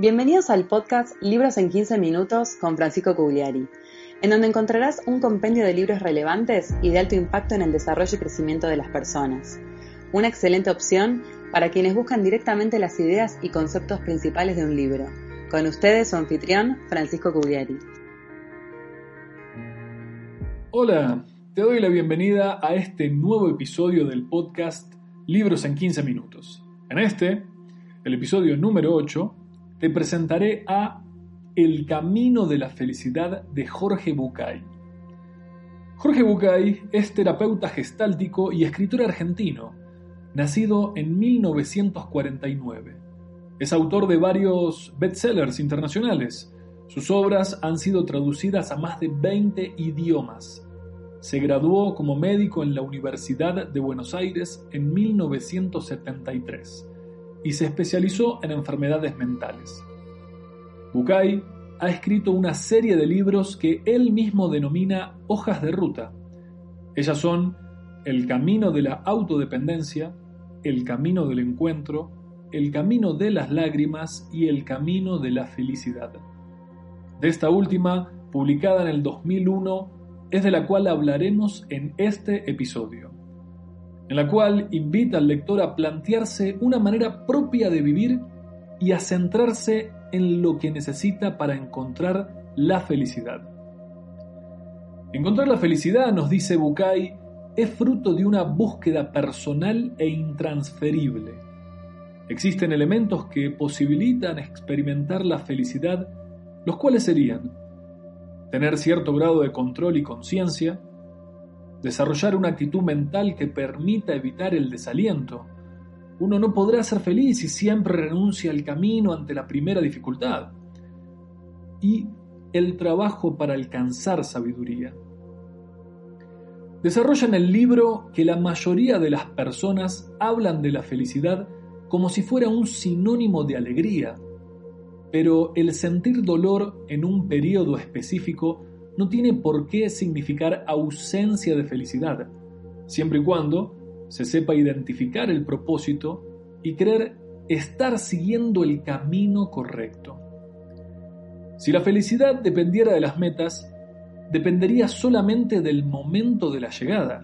Bienvenidos al podcast Libros en 15 Minutos con Francisco Cugliari, en donde encontrarás un compendio de libros relevantes y de alto impacto en el desarrollo y crecimiento de las personas. Una excelente opción para quienes buscan directamente las ideas y conceptos principales de un libro. Con ustedes su anfitrión, Francisco Cugliari. Hola, te doy la bienvenida a este nuevo episodio del podcast Libros en 15 Minutos. En este, el episodio número 8, te presentaré a El Camino de la Felicidad de Jorge Bucay. Jorge Bucay es terapeuta gestáltico y escritor argentino, nacido en 1949. Es autor de varios bestsellers internacionales. Sus obras han sido traducidas a más de 20 idiomas. Se graduó como médico en la Universidad de Buenos Aires en 1973 y se especializó en enfermedades mentales. Bucay ha escrito una serie de libros que él mismo denomina hojas de ruta. Ellas son El camino de la autodependencia, El camino del encuentro, El camino de las lágrimas y El camino de la felicidad. De esta última, publicada en el 2001, es de la cual hablaremos en este episodio en la cual invita al lector a plantearse una manera propia de vivir y a centrarse en lo que necesita para encontrar la felicidad. Encontrar la felicidad, nos dice Bucay, es fruto de una búsqueda personal e intransferible. Existen elementos que posibilitan experimentar la felicidad, los cuales serían tener cierto grado de control y conciencia, desarrollar una actitud mental que permita evitar el desaliento. Uno no podrá ser feliz si siempre renuncia al camino ante la primera dificultad. Y el trabajo para alcanzar sabiduría. Desarrolla en el libro que la mayoría de las personas hablan de la felicidad como si fuera un sinónimo de alegría, pero el sentir dolor en un periodo específico no tiene por qué significar ausencia de felicidad, siempre y cuando se sepa identificar el propósito y creer estar siguiendo el camino correcto. Si la felicidad dependiera de las metas, dependería solamente del momento de la llegada.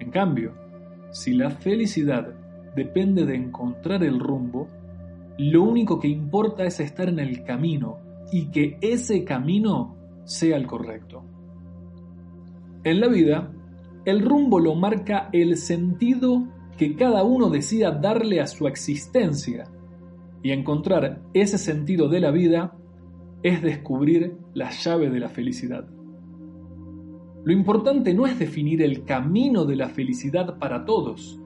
En cambio, si la felicidad depende de encontrar el rumbo, lo único que importa es estar en el camino y que ese camino sea el correcto. En la vida, el rumbo lo marca el sentido que cada uno decida darle a su existencia, y encontrar ese sentido de la vida es descubrir la llave de la felicidad. Lo importante no es definir el camino de la felicidad para todos,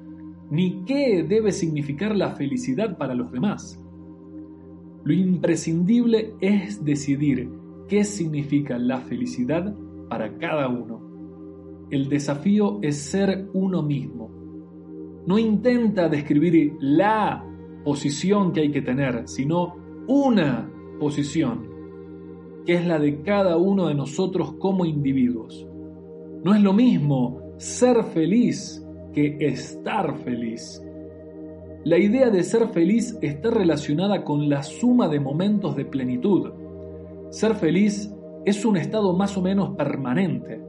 ni qué debe significar la felicidad para los demás. Lo imprescindible es decidir qué significa la felicidad para cada uno. El desafío es ser uno mismo. No intenta describir la posición que hay que tener, sino una posición, que es la de cada uno de nosotros como individuos. No es lo mismo ser feliz que estar feliz. La idea de ser feliz está relacionada con la suma de momentos de plenitud ser feliz es un estado más o menos permanente.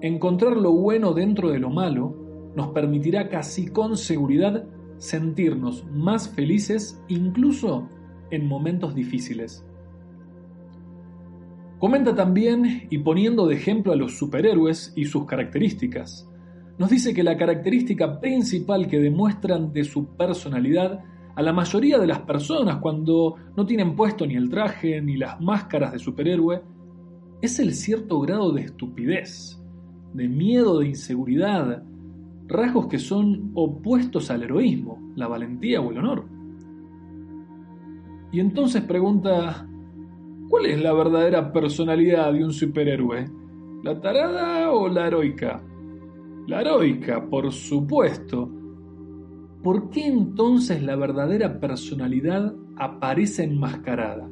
Encontrar lo bueno dentro de lo malo nos permitirá casi con seguridad sentirnos más felices incluso en momentos difíciles. Comenta también, y poniendo de ejemplo a los superhéroes y sus características, nos dice que la característica principal que demuestran de su personalidad a la mayoría de las personas cuando no tienen puesto ni el traje ni las máscaras de superhéroe es el cierto grado de estupidez, de miedo, de inseguridad, rasgos que son opuestos al heroísmo, la valentía o el honor. Y entonces pregunta, ¿Cuál es la verdadera personalidad de un superhéroe? ¿La tarada o la heroica? La heroica, por supuesto. ¿Por qué entonces la verdadera personalidad aparece enmascarada?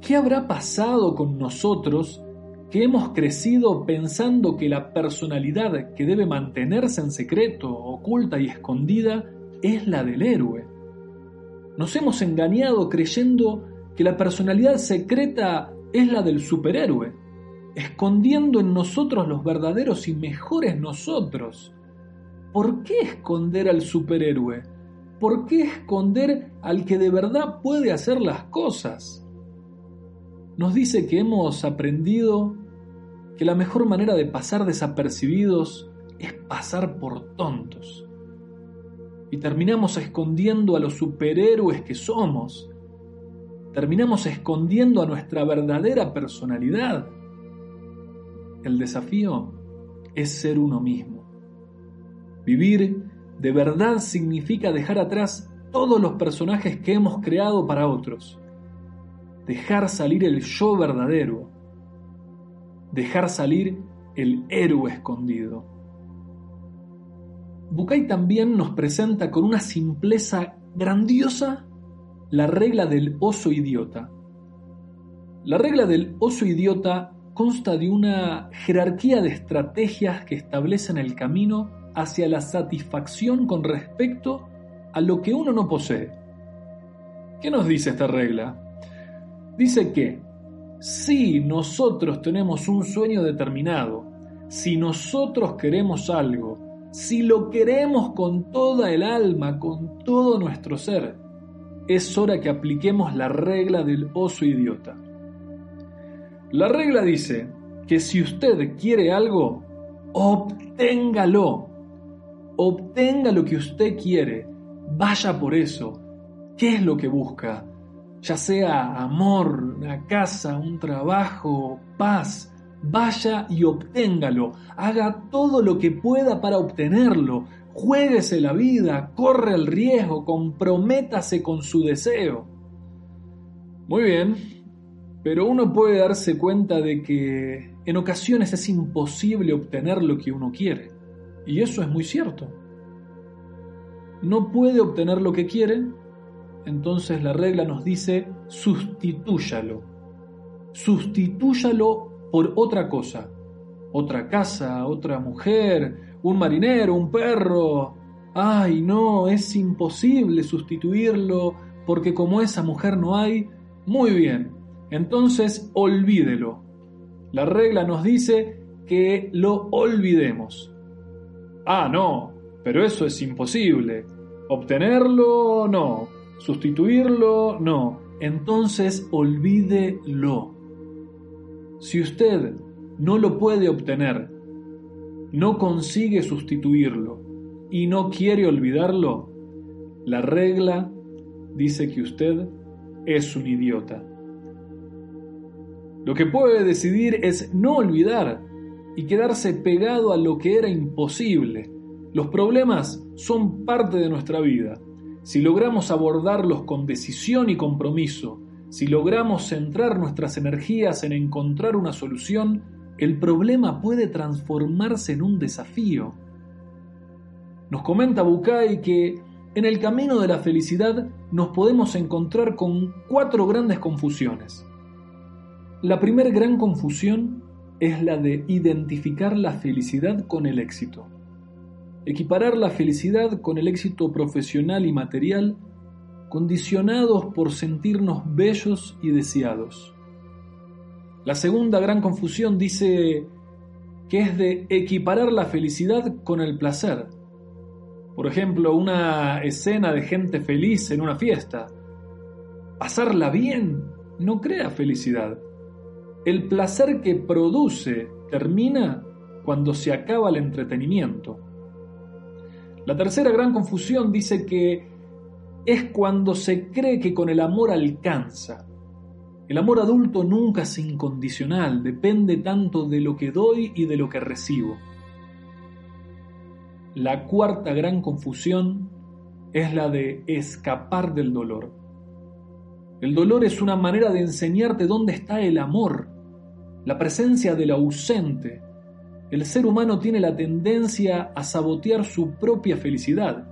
¿Qué habrá pasado con nosotros que hemos crecido pensando que la personalidad que debe mantenerse en secreto, oculta y escondida es la del héroe? Nos hemos engañado creyendo que la personalidad secreta es la del superhéroe, escondiendo en nosotros los verdaderos y mejores nosotros. ¿Por qué esconder al superhéroe? ¿Por qué esconder al que de verdad puede hacer las cosas? Nos dice que hemos aprendido que la mejor manera de pasar desapercibidos es pasar por tontos. Y terminamos escondiendo a los superhéroes que somos, terminamos escondiendo a nuestra verdadera personalidad. El desafío es ser uno mismo. Vivir de verdad significa dejar atrás todos los personajes que hemos creado para otros. Dejar salir el yo verdadero. Dejar salir el héroe escondido. Bucay también nos presenta con una simpleza grandiosa la regla del oso idiota. La regla del oso idiota consta de una jerarquía de estrategias que establecen el camino hacia la satisfacción con respecto a lo que uno no posee. ¿Qué nos dice esta regla? Dice que si nosotros tenemos un sueño determinado, si nosotros queremos algo, si lo queremos con toda el alma, con todo nuestro ser, es hora que apliquemos la regla del oso idiota. La regla dice que si usted quiere algo, obténgalo. Obtenga lo que usted quiere. Vaya por eso. ¿Qué es lo que busca? Ya sea amor, una casa, un trabajo, paz. Vaya y obténgalo. Haga todo lo que pueda para obtenerlo. Juéguese la vida, corre el riesgo, comprométase con su deseo. Muy bien, pero uno puede darse cuenta de que en ocasiones es imposible obtener lo que uno quiere. Y eso es muy cierto. No puede obtener lo que quiere, entonces la regla nos dice sustitúyalo. Sustitúyalo por otra cosa. Otra casa, otra mujer, un marinero, un perro. Ay, no, es imposible sustituirlo porque como esa mujer no hay, muy bien, entonces olvídelo. La regla nos dice que lo olvidemos. Ah, no, pero eso es imposible. Obtenerlo, no. Sustituirlo, no. Entonces olvídelo. Si usted no lo puede obtener no consigue sustituirlo y no quiere olvidarlo, la regla dice que usted es un idiota. Lo que puede decidir es no olvidar y quedarse pegado a lo que era imposible. Los problemas son parte de nuestra vida. Si logramos abordarlos con decisión y compromiso, si logramos centrar nuestras energías en encontrar una solución, el problema puede transformarse en un desafío. Nos comenta Bucay que en el camino de la felicidad nos podemos encontrar con cuatro grandes confusiones. La primera gran confusión es la de identificar la felicidad con el éxito. Equiparar la felicidad con el éxito profesional y material condicionados por sentirnos bellos y deseados. La segunda gran confusión dice que es de equiparar la felicidad con el placer. Por ejemplo, una escena de gente feliz en una fiesta. Pasarla bien no crea felicidad. El placer que produce termina cuando se acaba el entretenimiento. La tercera gran confusión dice que es cuando se cree que con el amor alcanza. El amor adulto nunca es incondicional, depende tanto de lo que doy y de lo que recibo. La cuarta gran confusión es la de escapar del dolor. El dolor es una manera de enseñarte dónde está el amor, la presencia del ausente. El ser humano tiene la tendencia a sabotear su propia felicidad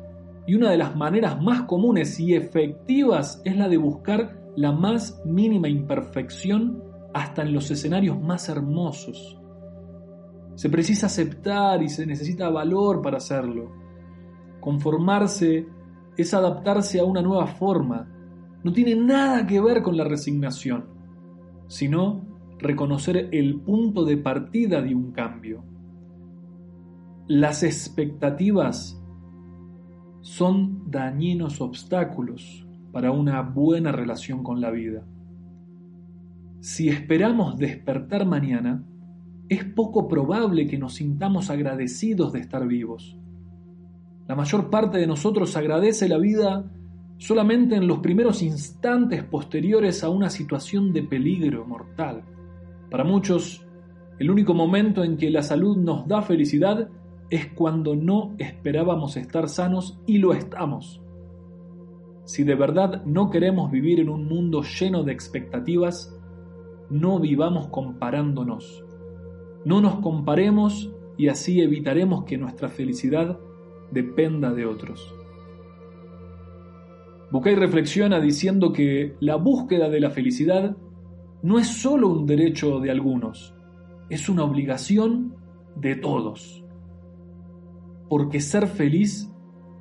y una de las maneras más comunes y efectivas es la de buscar la más mínima imperfección hasta en los escenarios más hermosos. Se precisa aceptar y se necesita valor para hacerlo. Conformarse es adaptarse a una nueva forma. No tiene nada que ver con la resignación, sino reconocer el punto de partida de un cambio. Las expectativas son dañinos obstáculos para una buena relación con la vida. Si esperamos despertar mañana, es poco probable que nos sintamos agradecidos de estar vivos. La mayor parte de nosotros agradece la vida solamente en los primeros instantes posteriores a una situación de peligro mortal. Para muchos, el único momento en que la salud nos da felicidad es cuando no esperábamos estar sanos y lo estamos. Si de verdad no queremos vivir en un mundo lleno de expectativas, no vivamos comparándonos. No nos comparemos y así evitaremos que nuestra felicidad dependa de otros. Bucay reflexiona diciendo que la búsqueda de la felicidad no es solo un derecho de algunos, es una obligación de todos. Porque ser feliz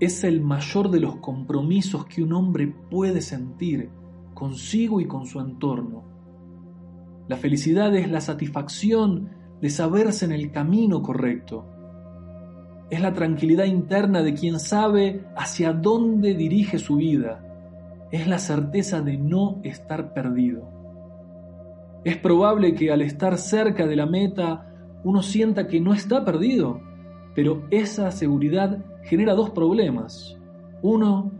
es el mayor de los compromisos que un hombre puede sentir consigo y con su entorno. La felicidad es la satisfacción de saberse en el camino correcto. Es la tranquilidad interna de quien sabe hacia dónde dirige su vida. Es la certeza de no estar perdido. Es probable que al estar cerca de la meta uno sienta que no está perdido, pero esa seguridad genera dos problemas. Uno,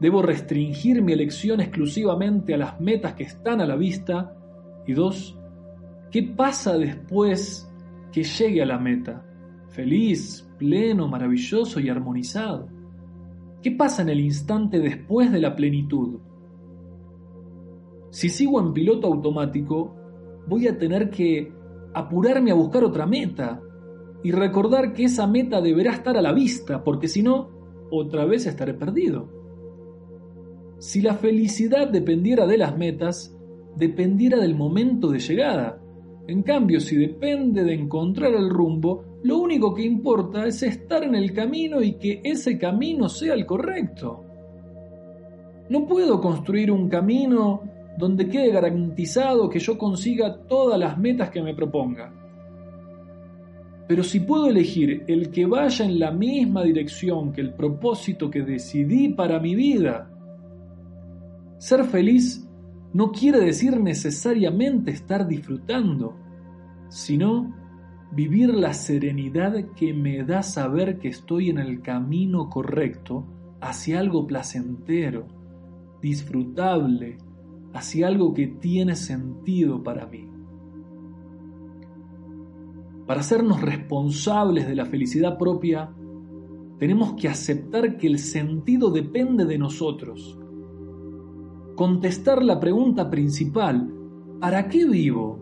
debo restringir mi elección exclusivamente a las metas que están a la vista. Y dos, ¿qué pasa después que llegue a la meta, feliz, pleno, maravilloso y armonizado. ¿Qué pasa en el instante después de la plenitud? Si sigo en piloto automático, voy a tener que apurarme a buscar otra meta y recordar que esa meta deberá estar a la vista, porque si no, otra vez estaré perdido. Si la felicidad dependiera de las metas, dependiera del momento de llegada, en cambio, si depende de encontrar el rumbo, lo único que importa es estar en el camino y que ese camino sea el correcto. No puedo construir un camino donde quede garantizado que yo consiga todas las metas que me proponga. Pero si puedo elegir el que vaya en la misma dirección que el propósito que decidí para mi vida, ser feliz no quiere decir necesariamente estar disfrutando, sino vivir la serenidad que me da saber que estoy en el camino correcto hacia algo placentero, disfrutable, hacia algo que tiene sentido para mí. Para hacernos responsables de la felicidad propia, tenemos que aceptar que el sentido depende de nosotros contestar la pregunta principal, ¿para qué vivo?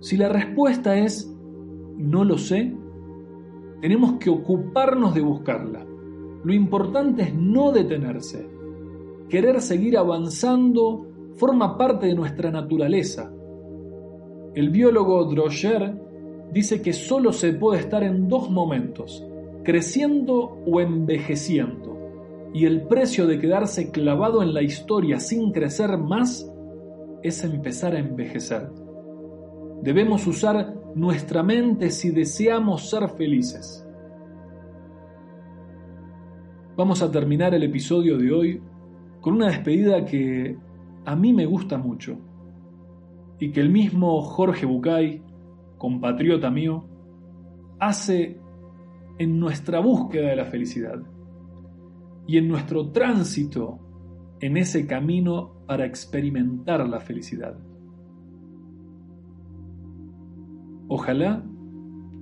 Si la respuesta es no lo sé, tenemos que ocuparnos de buscarla. Lo importante es no detenerse. Querer seguir avanzando forma parte de nuestra naturaleza. El biólogo Droger dice que solo se puede estar en dos momentos, creciendo o envejeciendo y el precio de quedarse clavado en la historia sin crecer más es empezar a envejecer. Debemos usar nuestra mente si deseamos ser felices. Vamos a terminar el episodio de hoy con una despedida que a mí me gusta mucho. y que el mismo Jorge Bucay, compatriota mío, hace en nuestra búsqueda de la felicidad y en nuestro tránsito en ese camino para experimentar la felicidad. Ojalá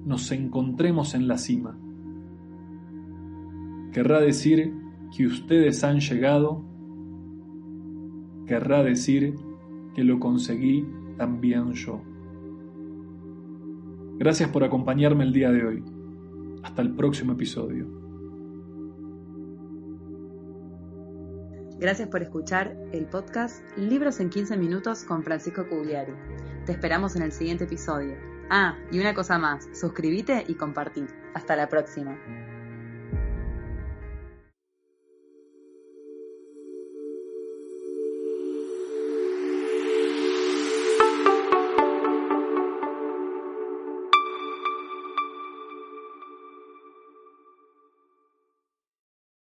nos encontremos en la cima. Querrá decir que ustedes han llegado, querrá decir que lo conseguí también yo. Gracias por acompañarme el día de hoy. Hasta el próximo episodio. Gracias por escuchar el podcast Libros en 15 minutos con Francisco Cugliari. Te esperamos en el siguiente episodio. Ah, y una cosa más, suscríbete y compartí. Hasta la próxima.